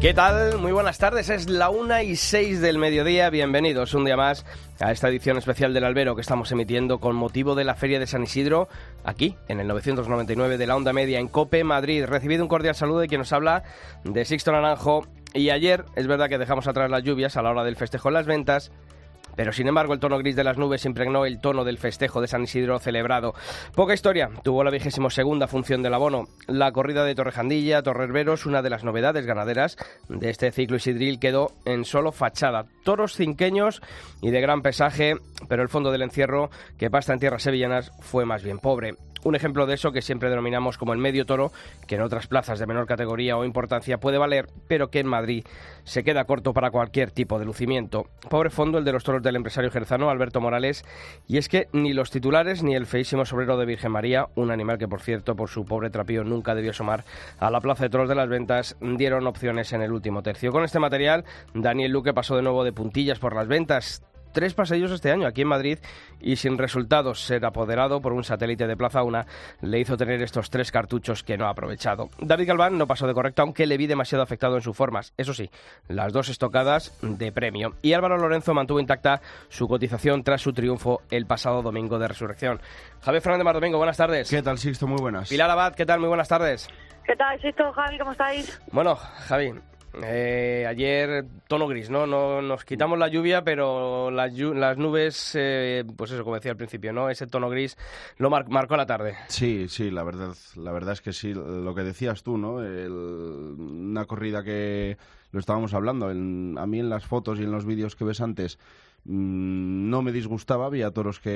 ¿Qué tal? Muy buenas tardes. Es la una y seis del mediodía. Bienvenidos un día más a esta edición especial del Albero que estamos emitiendo con motivo de la Feria de San Isidro, aquí, en el 999 de la Onda Media, en Cope, Madrid. Recibido un cordial saludo de quien nos habla de Sixto Naranjo. Y ayer, es verdad que dejamos atrás las lluvias a la hora del festejo en las ventas pero sin embargo, el tono gris de las nubes impregnó el tono del festejo de San Isidro celebrado. Poca historia tuvo la vigésimo segunda función del abono. La corrida de Torrejandilla, Torrerberos, una de las novedades ganaderas de este ciclo isidril, quedó en solo fachada. Toros cinqueños y de gran pesaje, pero el fondo del encierro, que pasta en tierras sevillanas, fue más bien pobre. Un ejemplo de eso que siempre denominamos como el medio toro, que en otras plazas de menor categoría o importancia puede valer, pero que en Madrid se queda corto para cualquier tipo de lucimiento. Pobre fondo el de los toros del empresario jerzano Alberto Morales, y es que ni los titulares ni el feísimo sobrero de Virgen María, un animal que por cierto por su pobre trapío nunca debió asomar a la plaza de toros de las ventas, dieron opciones en el último tercio. Con este material, Daniel Luque pasó de nuevo de puntillas por las ventas, tres paseillos este año aquí en Madrid y sin resultados ser apoderado por un satélite de Plaza Una le hizo tener estos tres cartuchos que no ha aprovechado. David Galván no pasó de correcto aunque le vi demasiado afectado en sus formas. Eso sí, las dos estocadas de premio. Y Álvaro Lorenzo mantuvo intacta su cotización tras su triunfo el pasado domingo de resurrección. Javier Fernández Mar Domingo, buenas tardes. ¿Qué tal, Sixto? Muy buenas. Pilar Abad, ¿qué tal? Muy buenas tardes. ¿Qué tal, Sixto, Javi? ¿Cómo estáis? Bueno, Javi, eh, ayer tono gris, ¿no? no nos quitamos la lluvia, pero las, nubes, eh, pues eso, como decía al principio, ¿no? Ese tono gris lo marcó la tarde. Sí, sí, la verdad, la verdad es que sí, lo que decías tú, ¿no? una corrida que lo estábamos hablando, a mí en las fotos y en los vídeos que ves antes mm, no me disgustaba, había toros que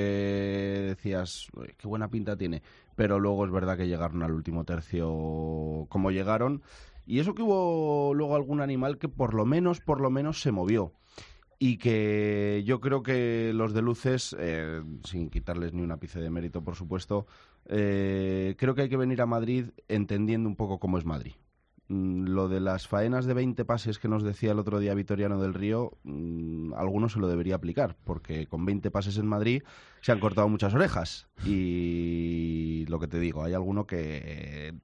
decías, qué buena pinta tiene, pero luego es verdad que llegaron al último tercio como llegaron y eso que hubo luego algún animal que por lo menos, por lo menos se movió. Y que yo creo que los de luces, eh, sin quitarles ni un ápice de mérito, por supuesto, eh, creo que hay que venir a Madrid entendiendo un poco cómo es Madrid. Mm, lo de las faenas de 20 pases que nos decía el otro día Vitoriano del Río, mm, alguno se lo debería aplicar, porque con 20 pases en Madrid se han cortado muchas orejas. Y lo que te digo, hay alguno que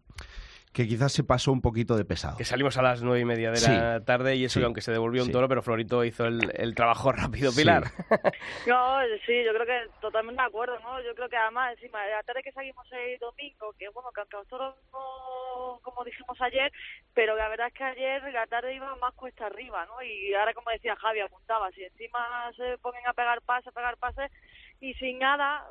que quizás se pasó un poquito de pesado. Que salimos a las nueve y media de la tarde y eso, aunque se devolvió un toro, pero Florito hizo el, trabajo rápido, Pilar. no, sí, yo creo que totalmente de acuerdo, ¿no? Yo creo que además, encima, la tarde que salimos el domingo, que bueno, que aunque los toros no, como dijimos ayer, pero la verdad es que ayer la tarde iba más cuesta arriba, ¿no? Y ahora, como decía Javi, apuntaba, si encima se ponen a pegar pases, a pegar pases, y sin nada,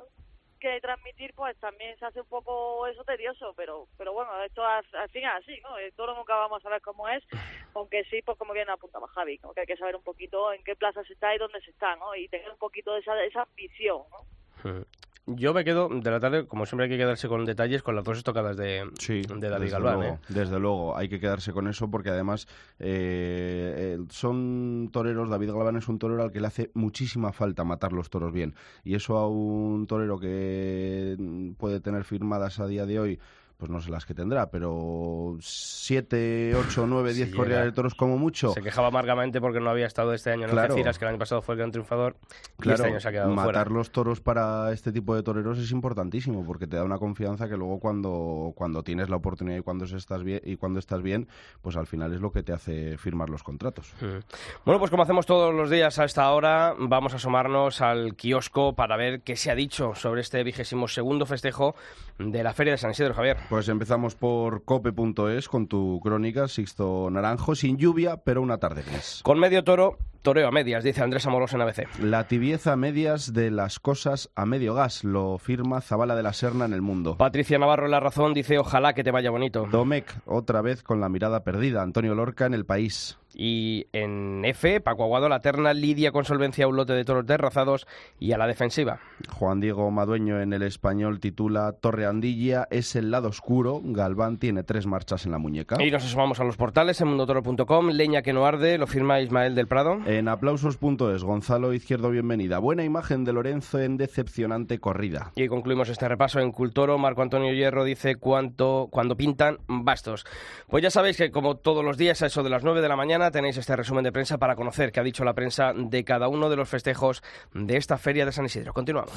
que transmitir, pues también se hace un poco eso tedioso, pero pero bueno, esto al, fin es así, ¿no? Todo nunca vamos a ver cómo es, aunque sí, pues como bien apuntaba Javi, como que hay que saber un poquito en qué plaza se está y dónde se está, ¿no? Y tener un poquito de esa, esa ambición, ¿no? Yo me quedo de la tarde, como siempre hay que quedarse con detalles, con las dos estocadas de, de David Galván. ¿eh? Desde luego, hay que quedarse con eso porque además eh, eh, son toreros, David Galván es un torero al que le hace muchísima falta matar los toros bien. Y eso a un torero que puede tener firmadas a día de hoy pues no sé las que tendrá, pero siete, ocho, nueve, diez corridas de toros como mucho. Se quejaba amargamente porque no había estado este año en claro. Algeciras, que el año pasado fue el gran triunfador, claro, este año se ha quedado matar los toros para este tipo de toreros es importantísimo, porque te da una confianza que luego cuando, cuando tienes la oportunidad y cuando estás bien, y cuando estás bien, pues al final es lo que te hace firmar los contratos. Mm. Bueno, pues como hacemos todos los días a esta hora, vamos a asomarnos al kiosco para ver qué se ha dicho sobre este vigésimo segundo festejo de la Feria de San Isidro, Javier. Pues empezamos por cope.es con tu crónica, Sixto Naranjo, sin lluvia, pero una tarde gris. Con medio toro, toreo a medias, dice Andrés Amoroso en ABC. La tibieza a medias de las cosas a medio gas, lo firma Zabala de la Serna en El Mundo. Patricia Navarro en La Razón dice, ojalá que te vaya bonito. Domecq, otra vez con la mirada perdida. Antonio Lorca en El País. Y en F, Paco Aguado, la terna lidia con solvencia un lote de toros derrazados y a la defensiva. Juan Diego Madueño en el español titula Torre Andilla es el lado oscuro. Galván tiene tres marchas en la muñeca. Y nos asomamos a los portales en mundotoro.com. Leña que no arde, lo firma Ismael del Prado. En aplausos.es, Gonzalo Izquierdo, bienvenida. Buena imagen de Lorenzo en decepcionante corrida. Y concluimos este repaso en Cultoro. Marco Antonio Hierro dice cuánto, cuando pintan bastos. Pues ya sabéis que como todos los días a eso de las 9 de la mañana tenéis este resumen de prensa para conocer qué ha dicho la prensa de cada uno de los festejos de esta feria de San Isidro. Continuamos.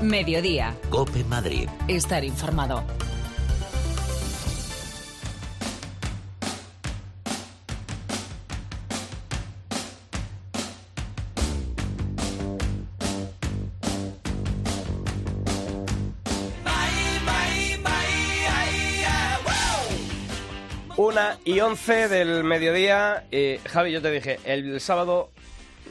Mediodía. Cope Madrid. Estar informado. Una y once del mediodía. Eh, Javi, yo te dije, el sábado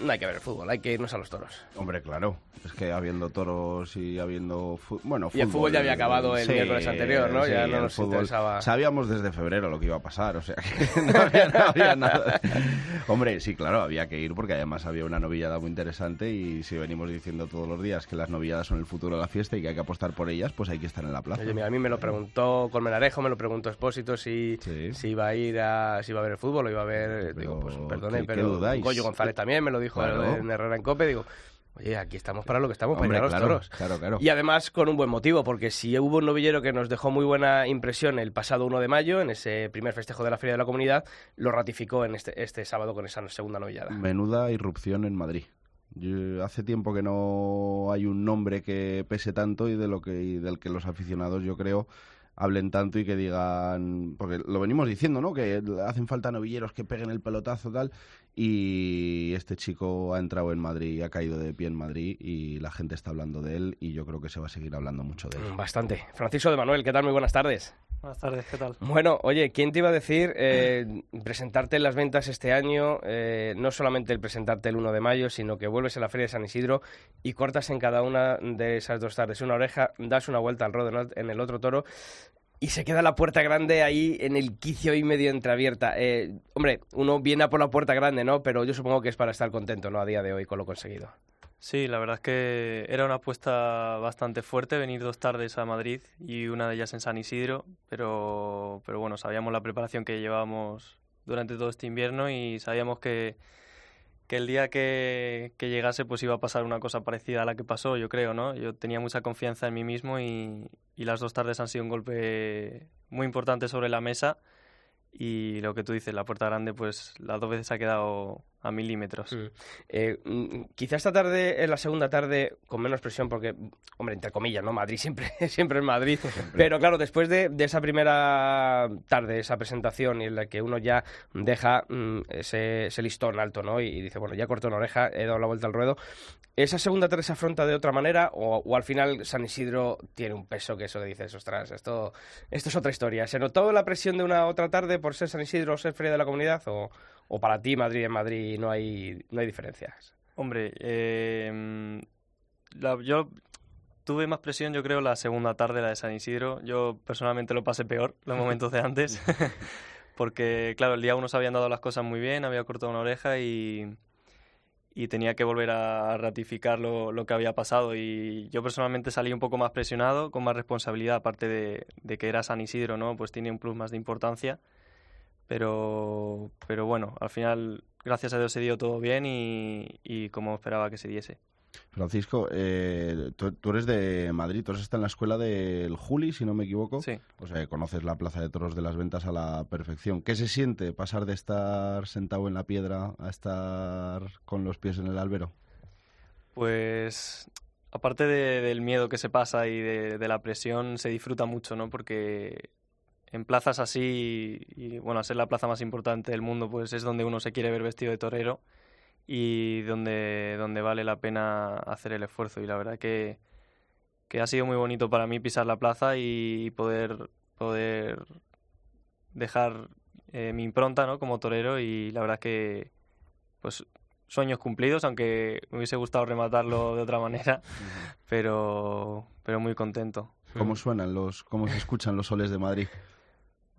no hay que ver el fútbol, hay que irnos a los toros. Hombre, claro. Es que habiendo toros y habiendo... Bueno, fútbol, y el fútbol ya había acabado el miércoles anterior, ¿no? ya no nos interesaba... Sabíamos desde febrero lo que iba a pasar, o sea que no había, no había nada. Hombre, sí, claro, había que ir porque además había una novillada muy interesante y si venimos diciendo todos los días que las novilladas son el futuro de la fiesta y que hay que apostar por ellas, pues hay que estar en la plaza. Oye, mira, a mí me lo preguntó Colmenarejo, me lo preguntó Expósito si, si iba a ir a... si iba a ver el fútbol o iba a ver... digo, pues perdone, pero Goyo González también me lo dijo en Herrera en Cope, digo... Oye, aquí estamos para lo que estamos, para los toros. Claro, claro. Y además con un buen motivo, porque si hubo un novillero que nos dejó muy buena impresión el pasado 1 de mayo, en ese primer festejo de la Feria de la Comunidad, lo ratificó en este, este sábado con esa segunda novillada. Menuda irrupción en Madrid. hace tiempo que no hay un nombre que pese tanto y de lo que y del que los aficionados, yo creo, hablen tanto y que digan, porque lo venimos diciendo, ¿no? Que hacen falta novilleros que peguen el pelotazo tal, y este chico ha entrado en Madrid ha caído de pie en Madrid y la gente está hablando de él y yo creo que se va a seguir hablando mucho de él. Bastante. Francisco de Manuel, ¿qué tal? Muy buenas tardes. Buenas tardes, ¿qué tal? Bueno, oye, ¿quién te iba a decir eh, presentarte en las ventas este año? Eh, no solamente el presentarte el 1 de mayo, sino que vuelves a la Feria de San Isidro y cortas en cada una de esas dos tardes una oreja, das una vuelta al rodo en el otro toro y se queda la puerta grande ahí en el quicio y medio entreabierta. Eh, hombre, uno viene a por la puerta grande, ¿no? Pero yo supongo que es para estar contento, ¿no? A día de hoy con lo conseguido. Sí, la verdad es que era una apuesta bastante fuerte venir dos tardes a Madrid y una de ellas en San Isidro, pero, pero bueno, sabíamos la preparación que llevábamos durante todo este invierno y sabíamos que, que el día que, llegase pues iba a pasar una cosa parecida a la que pasó, yo creo, ¿no? Yo tenía mucha confianza en mí mismo y, y las dos tardes han sido un golpe muy importante sobre la mesa y lo que tú dices, la puerta grande, pues las dos veces ha quedado a milímetros. Mm. Eh, mm, quizá esta tarde es la segunda tarde con menos presión porque, hombre, entre comillas, ¿no? Madrid siempre, siempre es Madrid. Pero claro, después de, de, esa primera tarde, esa presentación en la que uno ya deja mm, ese, ese, listón alto, ¿no? Y, dice, bueno, ya corto una oreja, he dado la vuelta al ruedo. ¿Esa segunda tarde se afronta de otra manera o, o, al final San Isidro tiene un peso que eso le dices, ostras, esto, esto es otra historia? ¿Se notó la presión de una otra tarde por ser San Isidro o ser Feria de la Comunidad o, o para ti Madrid en Madrid no hay, no hay diferencias? Hombre, eh, yo tuve más presión, yo creo, la segunda tarde, la de San Isidro. Yo personalmente lo pasé peor los momentos de antes, porque, claro, el día uno se habían dado las cosas muy bien, había cortado una oreja y, y tenía que volver a ratificar lo, lo, que había pasado. Y yo personalmente salí un poco más presionado, con más responsabilidad, aparte de, de que era San Isidro, ¿no? Pues tiene un plus más de importancia pero, pero bueno, al final, gracias a Dios se dio todo bien y, como esperaba que se diese. Francisco, eh, tú, eres de Madrid, tú estás en la escuela del Juli, si no me equivoco. Sí. O sea, conoces la Plaza de Toros de las Ventas a la perfección. ¿Qué se siente pasar de estar sentado en la piedra a estar con los pies en el albero? Pues aparte del miedo que se pasa y de, de, la presión, se disfruta mucho, ¿no? Porque en plazas así, y bueno, a ser la plaza más importante del mundo, pues es donde uno se quiere ver vestido de torero y donde, donde vale la pena hacer el esfuerzo. Y la verdad que, que ha sido muy bonito para mí pisar la plaza y poder, poder dejar eh, mi impronta ¿no? como torero y la verdad que pues sueños cumplidos, aunque me hubiese gustado rematarlo de otra manera, pero, pero muy contento. ¿Cómo suenan los, cómo se escuchan los soles de Madrid?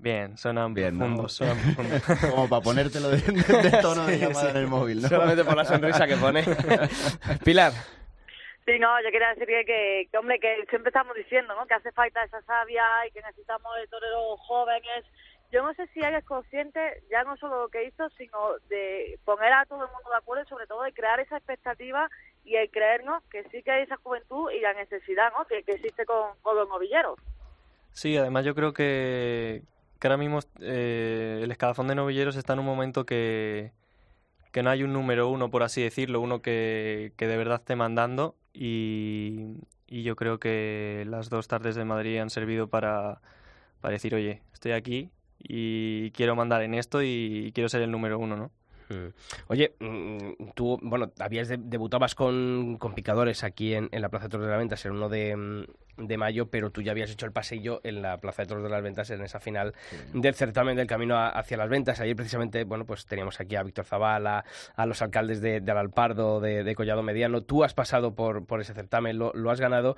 Bien, suenan Bien, profundos, suenan profundos. Como para ponértelo de, de, tono de llamada en el móvil, ¿no? Solamente por la sonrisa que pone. Pilar. Sí, no, yo quería decir que, que, hombre, que siempre estamos diciendo, ¿no? Que hace falta esa sabia y que necesitamos de toreros jóvenes. Yo no sé si eres consciente, ya no solo lo que hizo, sino de poner a todo el mundo de acuerdo y sobre todo de crear esa expectativa y el creernos que sí que hay esa juventud y la necesidad, ¿no? Que, que existe con, con los novilleros. Sí, además yo creo que, que ahora mismo eh, el escalafón de novilleros está en un momento que, que no hay un número uno, por así decirlo, uno que, que de verdad esté mandando y, yo creo que las dos tardes de Madrid han servido para, para decir, oye, estoy aquí y quiero mandar en esto y quiero ser el número uno, ¿no? Mm. Oye, mm, tú, bueno, habías debutabas con, con, picadores aquí en, en, la Plaza de Toros de la Venta, ser uno de, mm, de mayo, pero tú ya habías hecho el pasillo en la Plaza de Toros de las Ventas en esa final del certamen del camino hacia las ventas. Ayer precisamente, bueno, pues teníamos aquí a Víctor Zavala, a los alcaldes de, de Alalpardo, de, Collado Mediano. Tú has pasado por, por ese certamen, lo, lo has ganado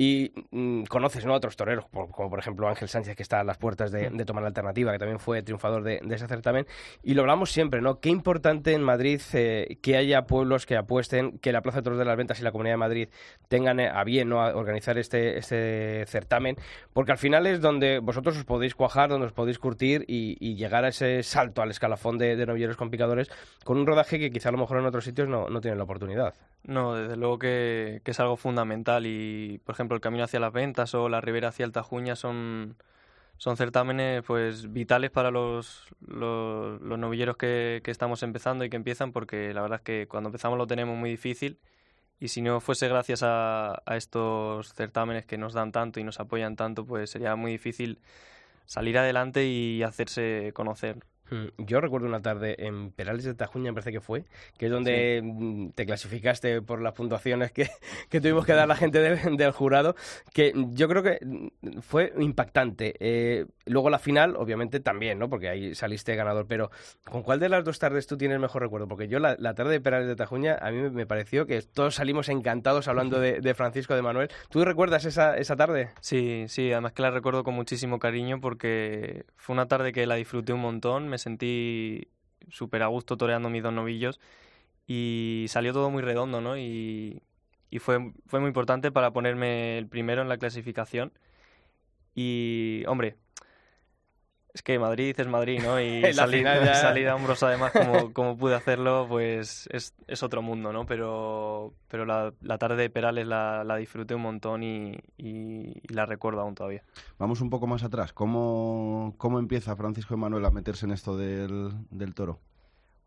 y mm, conoces ¿no? a otros toreros, como, por ejemplo Ángel Sánchez, que está a las puertas de, tomar la alternativa, que también fue triunfador de, ese certamen. Y lo hablamos siempre, ¿no? Qué importante en Madrid eh, que haya pueblos que apuesten, que la Plaza de Toros de las Ventas y la Comunidad de Madrid tengan eh, a bien ¿no? organizar este, este certamen, porque al final es donde vosotros os podéis cuajar, donde os podéis curtir y, llegar a ese salto al escalafón de, de novilleros con picadores con un rodaje que quizá a lo mejor en otros sitios no, no tienen la oportunidad. No, desde luego que, que es algo fundamental y, por ejemplo, el camino hacia las ventas o la ribera hacia Altajuña son, son certámenes pues vitales para los, los, novilleros que, que, estamos empezando y que empiezan porque la verdad es que cuando empezamos lo tenemos muy difícil y si no fuese gracias a, a estos certámenes que nos dan tanto y nos apoyan tanto pues sería muy difícil salir adelante y hacerse conocer. Mm, yo recuerdo una tarde en Perales de Tajuña, me parece que fue, que es donde mm, te clasificaste por las puntuaciones que, que tuvimos que dar la gente del, jurado, que yo creo que mm, fue impactante. Eh, luego la final, obviamente también, ¿no? Porque ahí saliste ganador, pero ¿con cuál de las dos tardes tú tienes mejor recuerdo? Porque yo la, tarde de Perales de Tajuña, a mí me pareció que todos salimos encantados hablando de, de Francisco de Manuel. ¿Tú recuerdas esa, esa tarde? Sí, sí, además que la recuerdo con muchísimo cariño porque fue una tarde que la disfruté un montón, sentí súper a gusto toreando mis dos novillos y salió todo muy redondo, ¿no? Y, y fue, fue muy importante para ponerme el primero en la clasificación. Y, hombre, es que Madrid es Madrid, ¿no? Y salir, salir, a hombros además como, como, pude hacerlo, pues es, es, otro mundo, ¿no? Pero, pero la, la tarde de Perales la, la, disfruté un montón y, y, la recuerdo aún todavía. Vamos un poco más atrás. ¿Cómo, cómo empieza Francisco Emanuel a meterse en esto del, del toro?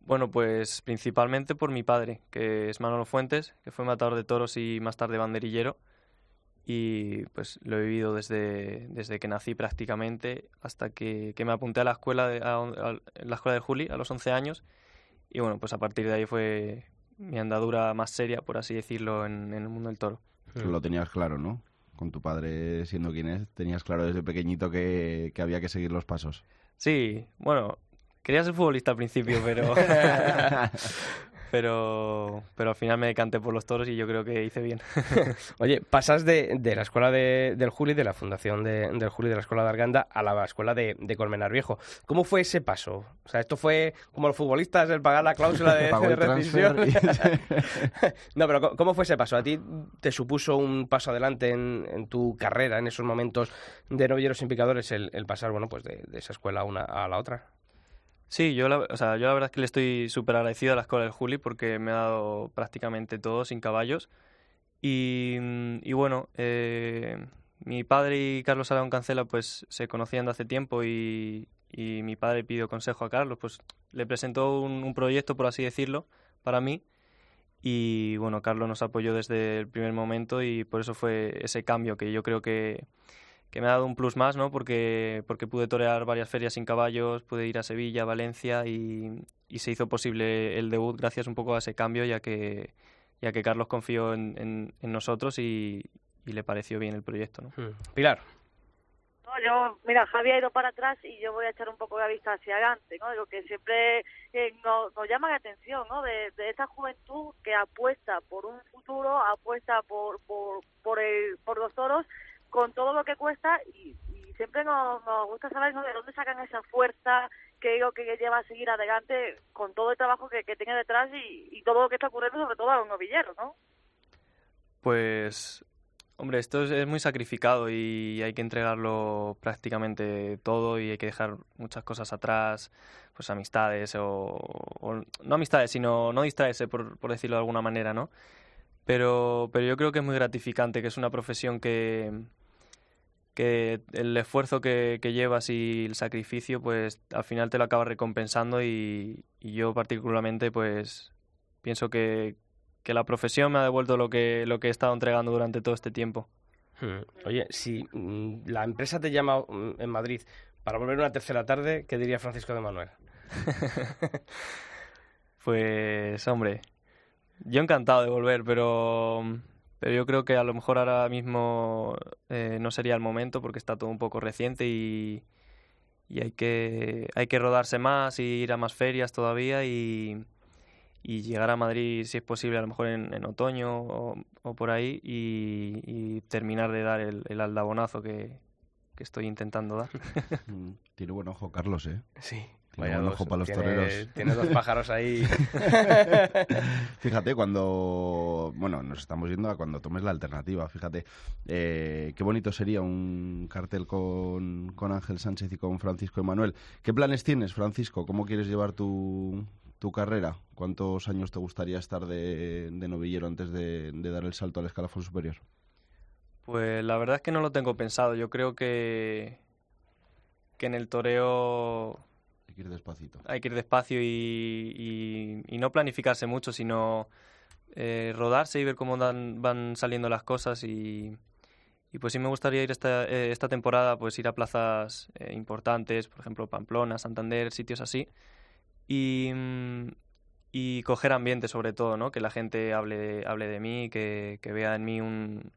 Bueno, pues principalmente por mi padre, que es Manolo Fuentes, que fue matador de toros y más tarde banderillero y pues lo he vivido desde, desde que nací prácticamente hasta que, me apunté a la escuela de, a, la escuela de Juli a los 11 años. Y bueno pues a partir de ahí fue mi andadura más seria por así decirlo en, el mundo del toro. Lo tenías claro no con tu padre siendo quien es tenías claro desde pequeñito que, que había que seguir los pasos. Sí bueno Quería ser futbolista al principio, pero pero, pero al final me decanté por los toros y yo creo que hice bien. Oye, pasas de, de la escuela de, del Juli, de la fundación de, del Juli de la escuela de Arganda, a la escuela de, de Colmenar Viejo. ¿Cómo fue ese paso? O sea, esto fue como los futbolistas, el pagar la cláusula de, rescisión. no, pero ¿cómo fue ese paso? ¿A ti te supuso un paso adelante en, en tu carrera, en esos momentos de novilleros sin picadores, el, el pasar, bueno, pues de, de esa escuela una a la otra? Sí, yo la, o sea, yo la verdad es que le estoy súper agradecido a la escuela del Juli porque me ha dado prácticamente todo sin caballos. Y, mm, y bueno, eh, mi padre y Carlos Aragón Cancela pues se conocían de hace tiempo y, y mi padre pidió consejo a Carlos, pues le presentó un, un, proyecto, por así decirlo, para mí. Y bueno, Carlos nos apoyó desde el primer momento y por eso fue ese cambio que yo creo que, que me ha dado un plus más, ¿no? Porque, porque pude torear varias ferias sin caballos, pude ir a Sevilla, Valencia y, y se hizo posible el debut gracias un poco a ese cambio, ya que, ya que Carlos confió en, en, nosotros y, y, le pareció bien el proyecto, ¿no? Hmm. Pilar. No, yo, mira, Javi ha ido para atrás y yo voy a echar un poco la vista hacia adelante, ¿no? Lo que siempre eh, nos, nos, llama la atención, ¿no? De, de esa juventud que apuesta por un futuro, apuesta por, por, por, el, por los toros con todo lo que cuesta y, siempre nos, gusta saber de dónde sacan esa fuerza que digo que lleva a seguir adelante con todo el trabajo que, tiene detrás y, todo lo que está ocurriendo sobre todo a los novilleros, ¿no? Pues Hombre, esto es, muy sacrificado y hay que entregarlo prácticamente todo y hay que dejar muchas cosas atrás, pues amistades o, no amistades, sino no distraerse, por, por decirlo de alguna manera, ¿no? Pero, pero yo creo que es muy gratificante, que es una profesión que, que el esfuerzo que, que, llevas y el sacrificio, pues al final te lo acaba recompensando y, yo particularmente, pues pienso que, que, la profesión me ha devuelto lo que, lo que he estado entregando durante todo este tiempo. Hmm. Oye, si mm, la empresa te llama mm, en Madrid para volver una tercera tarde, ¿qué diría Francisco de Manuel? pues, hombre, yo encantado de volver, pero pero yo creo que a lo mejor ahora mismo eh, no sería el momento porque está todo un poco reciente y, y hay, que, hay que rodarse más y ir a más ferias todavía y, y llegar a Madrid, si es posible, a lo mejor en, otoño o, por ahí y, terminar de dar el, el aldabonazo que, que estoy intentando dar. Mm, tiene buen ojo Carlos, ¿eh? Sí. Tiene buen ojo para los toreros. Tiene dos pájaros ahí. fíjate, cuando... Bueno, nos estamos yendo a cuando tomes la alternativa. Fíjate, eh, qué bonito sería un cartel con, con Ángel Sánchez y con Francisco Emanuel. ¿Qué planes tienes, Francisco? ¿Cómo quieres llevar tu, tu carrera? ¿Cuántos años te gustaría estar de, de novillero antes de, de dar el salto al escalafón superior? Pues la verdad es que no lo tengo pensado. Yo creo que, que en el toreo hay que ir despacito. Hay que ir despacio y, y, no planificarse mucho, sino eh, rodarse y ver cómo van saliendo las cosas y, y pues sí me gustaría ir esta, eh, esta temporada, pues ir a plazas eh, importantes, por ejemplo Pamplona, Santander, sitios así, y, y coger ambiente sobre todo, ¿no? Que la gente hable, hable de mí, que, que vea en mí un,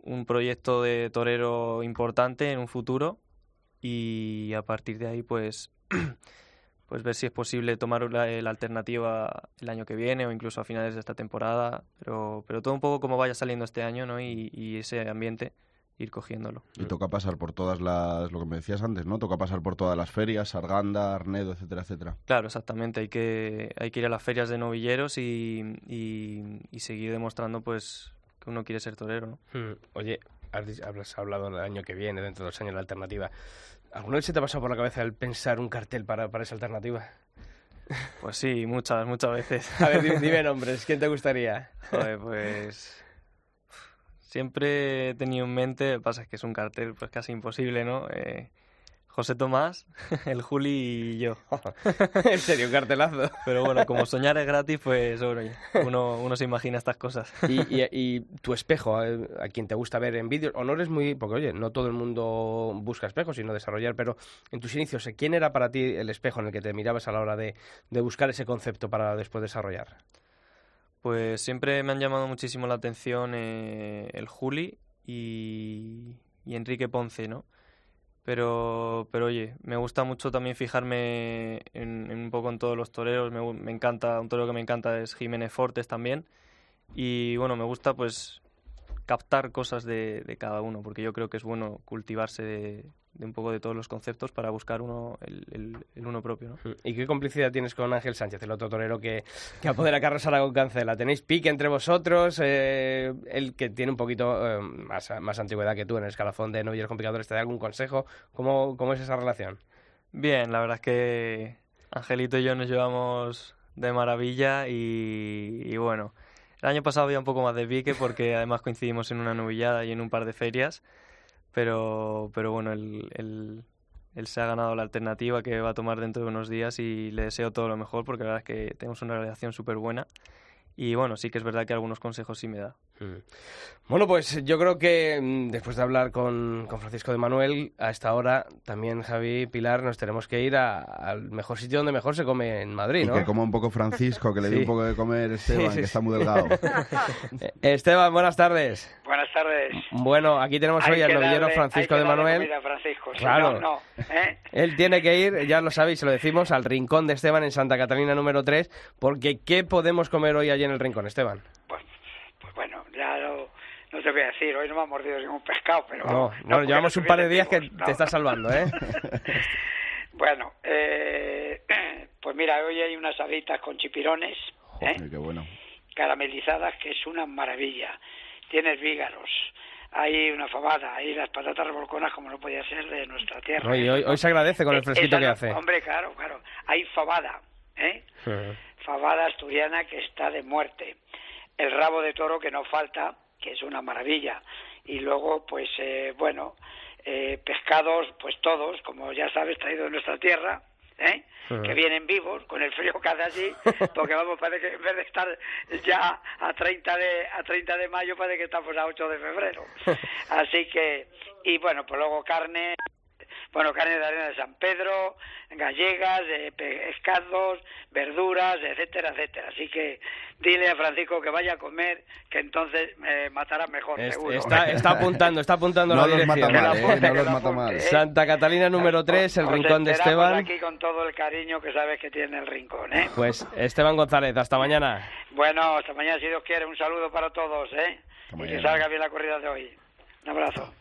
un proyecto de torero importante en un futuro y a partir de ahí pues pues ver si es posible tomar la, alternativa el año que viene o incluso a finales de esta temporada, pero, pero todo un poco como vaya saliendo este año ¿no? y, ese ambiente ir cogiéndolo. Y toca pasar por todas las, lo que me decías antes, ¿no? Toca pasar por todas las ferias, Arganda, Arnedo, etcétera, etcétera. Claro, exactamente. Hay que, hay que ir a las ferias de novilleros y, y seguir demostrando pues que uno quiere ser torero, ¿no? Hmm. Oye, has, hablado del año que viene, dentro de dos años, la alternativa. ¿Alguna vez se te ha pasado por la cabeza el pensar un cartel para, para esa alternativa? Pues sí, muchas, muchas veces. A ver, dime, nombres, ¿quién te gustaría? Joder, pues... Siempre he tenido en mente, pasa es que es un cartel pues casi imposible, ¿no? Eh, José Tomás, el Juli y yo. en serio, un cartelazo. Pero bueno, como soñar es gratis, pues uno, uno se imagina estas cosas. ¿Y, y, tu espejo, a, quien te gusta ver en vídeos, o no eres muy... Porque oye, no todo el mundo busca espejos, sino desarrollar, pero en tus inicios, ¿quién era para ti el espejo en el que te mirabas a la hora de, de buscar ese concepto para después desarrollar? Pues siempre me han llamado muchísimo la atención eh, el Juli y, y Enrique Ponce, ¿no? Pero, pero oye, me gusta mucho también fijarme en, un poco en todos los toreros. Me, encanta, un torero que me encanta es Jiménez Fortes también. Y bueno, me gusta pues captar cosas de, de cada uno, porque yo creo que es bueno cultivarse de, de un poco de todos los conceptos para buscar uno el, el, uno propio. ¿no? ¿Y qué complicidad tienes con Ángel Sánchez, el otro torero que, que apodera carros con Cancela? ¿Tenéis pique entre vosotros? Eh, el que tiene un poquito eh, más, más, antigüedad que tú en el escalafón de novilleros complicadores, ¿te da algún consejo? ¿Cómo, ¿Cómo es esa relación? Bien, la verdad es que Angelito y yo nos llevamos de maravilla y, y bueno, el año pasado había un poco más de pique porque además coincidimos en una novillada y en un par de ferias pero, pero bueno, él, él, él, se ha ganado la alternativa que va a tomar dentro de unos días y le deseo todo lo mejor porque la verdad es que tenemos una relación súper buena y bueno, sí que es verdad que algunos consejos sí me da. Mm. Bueno, pues yo creo que mm, después de hablar con, con, Francisco de Manuel, a esta hora también Javi Pilar nos tenemos que ir al mejor sitio donde mejor se come en Madrid, ¿no? Y que coma un poco Francisco, que le dé un poco de comer Esteban, que está muy delgado. Eh, Esteban, buenas tardes. Buenas tardes. Bueno, aquí tenemos hoy al novillero Francisco de Manuel. Francisco, claro. No, ¿eh? Él tiene que ir, ya lo sabéis, se lo decimos, al Rincón de Esteban en Santa Catalina número 3, porque ¿qué podemos comer hoy allí en el Rincón, Esteban? Pues, no te voy a decir, hoy no me ha mordido ningún pescado, pero... No, no, llevamos un par de días que te está salvando, ¿eh? bueno, eh, pues mira, hoy hay unas alitas con chipirones, ¿eh? qué bueno. caramelizadas, que es una maravilla. Tienes vígaros, hay una fabada, hay las patatas revolconas como no podía ser de nuestra tierra. Hoy, hoy, se agradece con el fresquito que hace. Hombre, claro, claro. Hay fabada, ¿eh? Fabada asturiana que está de muerte. El rabo de toro que no falta, que es una maravilla. Y luego, pues, eh, bueno, eh, pescados, pues todos, como ya sabes, traído de nuestra tierra, ¿eh? que vienen vivos con el frío que hace allí, porque vamos, parece que en vez de estar ya a 30 de, a 30 de mayo, parece que estamos a 8 de febrero. Así que, y bueno, pues luego carne, bueno, carne de arena de San Pedro, gallegas, de pescados, verduras, etcétera, etcétera. Así que dile a Francisco que vaya a comer, que entonces me matará mejor, seguro. Está, está, apuntando, está apuntando no la los dirección. Mata mal, eh, no los mata mal. ¿eh? Santa Catalina número 3, el Os rincón de Esteban. aquí con todo el cariño que sabes que tiene el rincón, ¿eh? Pues Esteban González, hasta mañana. Bueno, hasta mañana si Dios quiere. Un saludo para todos, ¿eh? Y que salga bien la corrida de hoy. Un abrazo.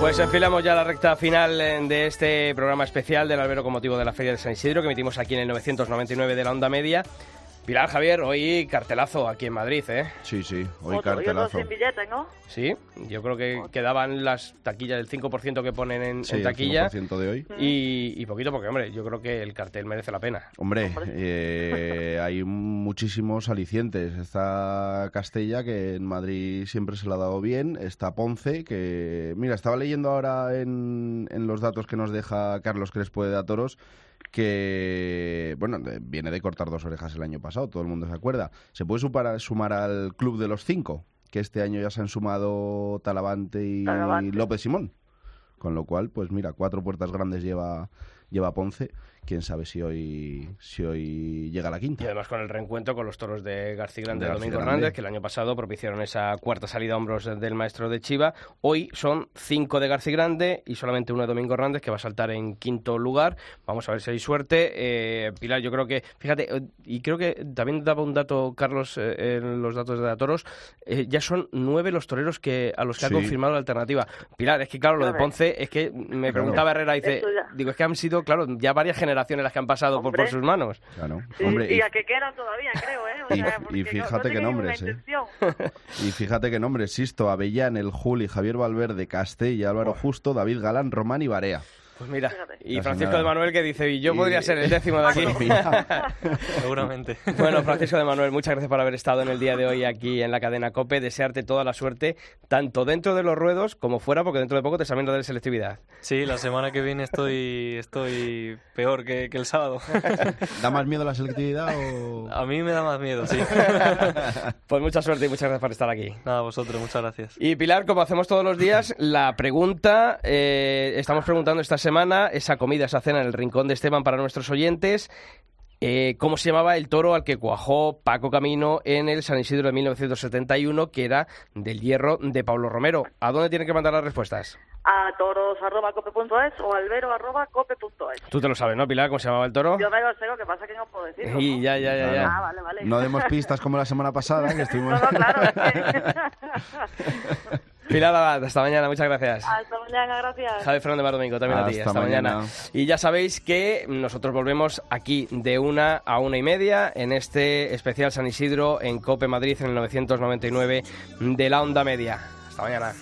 Pues enfilamos ya la recta final eh, de este programa especial del albero con motivo de la Feria de San Isidro que emitimos aquí en el 999 de la onda media. Pilar Javier, hoy cartelazo aquí en Madrid, ¿eh? Sí, sí, hoy Otro, cartelazo. sin billetes, ¿no? Sí, yo creo que quedaban las taquillas del 5% que ponen en, Sí, en el taquilla 5% de hoy. y, y poquito porque, hombre, yo creo que el cartel merece la pena. Hombre, eh, hay muchísimos alicientes. Está Castella, que en Madrid siempre se le ha dado bien. Está Ponce, que... Mira, estaba leyendo ahora en, en los datos que nos deja Carlos Crespo de Datoros que, bueno, viene de cortar dos orejas el año pasado, todo el mundo se acuerda. Se puede sumar, sumar al Club de los Cinco, que este año ya se han sumado Talavante y Talavante. López Simón. Con lo cual, pues mira, cuatro puertas grandes lleva, lleva Ponce. Quién sabe si hoy, si hoy llega la Y quinta. además con el reencuentro con los toros de García Grande De y García Domingo Grande. Hernández, que el año pasado propiciaron esa cuarta salida a hombros del maestro de Chiva. Hoy son cinco de García Grande y solamente uno de Domingo Hernández, que va a saltar en quinto lugar. Vamos a ver si hay suerte. Eh, Pilar, yo creo que, fíjate, eh, y creo que también daba un dato, Carlos, eh, en los datos de Datoros, eh, ya son nueve los toreros que a los que Sí. ha confirmado la alternativa. Pilar, es que claro, lo de. Ponce, es que me preguntaba Herrera, dice, digo, es que han sido, claro, ya varias generaciones las que han pasado por, sus manos. Claro. Sí, Hombre, y y, a que quedan todavía, creo, ¿eh? O Y- sea, y porque no- fíjate no nombres, ¿eh? y fíjate qué nombres, Sisto, Avellán, El Juli, Javier Valverde, Castella, Álvaro Justo, David Galán, Román y Barea. Pues mira, Fíjate. y Francisco de Manuel que dice, y yo Y- podría ser el décimo de aquí. Seguramente. bueno, Francisco de Manuel, muchas gracias por haber estado en el día de hoy aquí en la cadena COPE. Desearte toda la suerte, tanto dentro de los ruedos como fuera, porque dentro de poco te examinan de selectividad. Sí, la semana que viene estoy, estoy peor que, que el sábado. ¿Da más miedo la selectividad o...? A mí me da más miedo, sí. Pues mucha suerte y muchas gracias por estar aquí. Nada, vosotros, muchas gracias. Y Pilar, como hacemos todos los días, la pregunta, eh, estamos preguntando esta semana, esa comida, esa cena en el rincón de Esteban para nuestros oyentes, eh, ¿cómo se llamaba el toro al que cuajó Paco Camino en el San Isidro de 1971, que era del hierro de Pablo Romero? ¿A dónde tienen que mandar las respuestas? A toros.cope.es o albero.cope.es. Tú te lo sabes, ¿no, Pilar? ¿Cómo se llamaba el toro? Yo me lo sé, lo que pasa es que no puedo decirlo. Y ¿no? ya, ya, ya, ya. Ah, vale, vale. No demos pistas como la semana pasada, que estuvimos... No, no, claro. es que- Pilar Abad, hasta mañana, muchas gracias. Hasta mañana, gracias. Javi Fernández Bar Domingo, también a ti. Hasta Hasta mañana. mañana. Y ya sabéis que nosotros volvemos aquí de una a una y media en este especial San Isidro en Cope Madrid en el 999 de la onda media. Hasta mañana.